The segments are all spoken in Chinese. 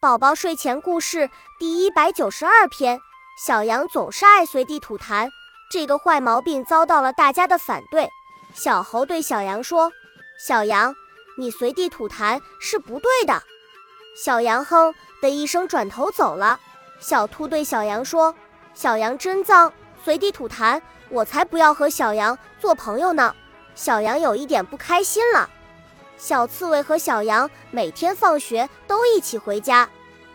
宝宝睡前故事第一百九十二篇：小羊总是爱随地吐痰，这个坏毛病遭到了大家的反对。小猴对小羊说：“小羊，你随地吐痰是不对的。”小羊哼的一声转头走了。小兔对小羊说：“小羊真脏，随地吐痰，我才不要和小羊做朋友呢。”小羊有一点不开心了。小刺猬和小羊每天放学都一起回家，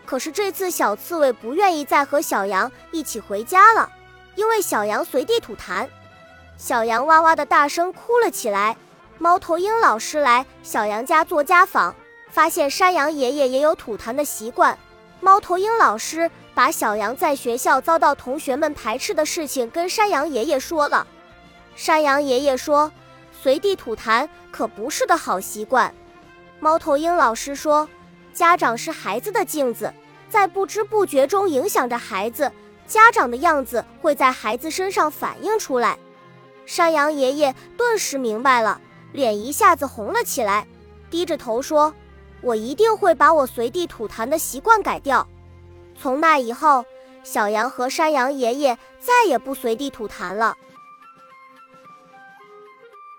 可是这次小刺猬不愿意再和小羊一起回家了，因为小羊随地吐痰。小羊哇哇的大声哭了起来。猫头鹰老师来小羊家做家访，发现山羊爷爷也有吐痰的习惯。猫头鹰老师把小羊在学校遭到同学们排斥的事情跟山羊爷爷说了。山羊爷爷说。随地吐痰可不是个好习惯。猫头鹰老师说：“家长是孩子的镜子，在不知不觉中影响着孩子，家长的样子会在孩子身上反映出来。”山羊爷爷顿时明白了，脸一下子红了起来，低着头说：“我一定会把我随地吐痰的习惯改掉。”从那以后，小羊和山羊爷爷再也不随地吐痰了。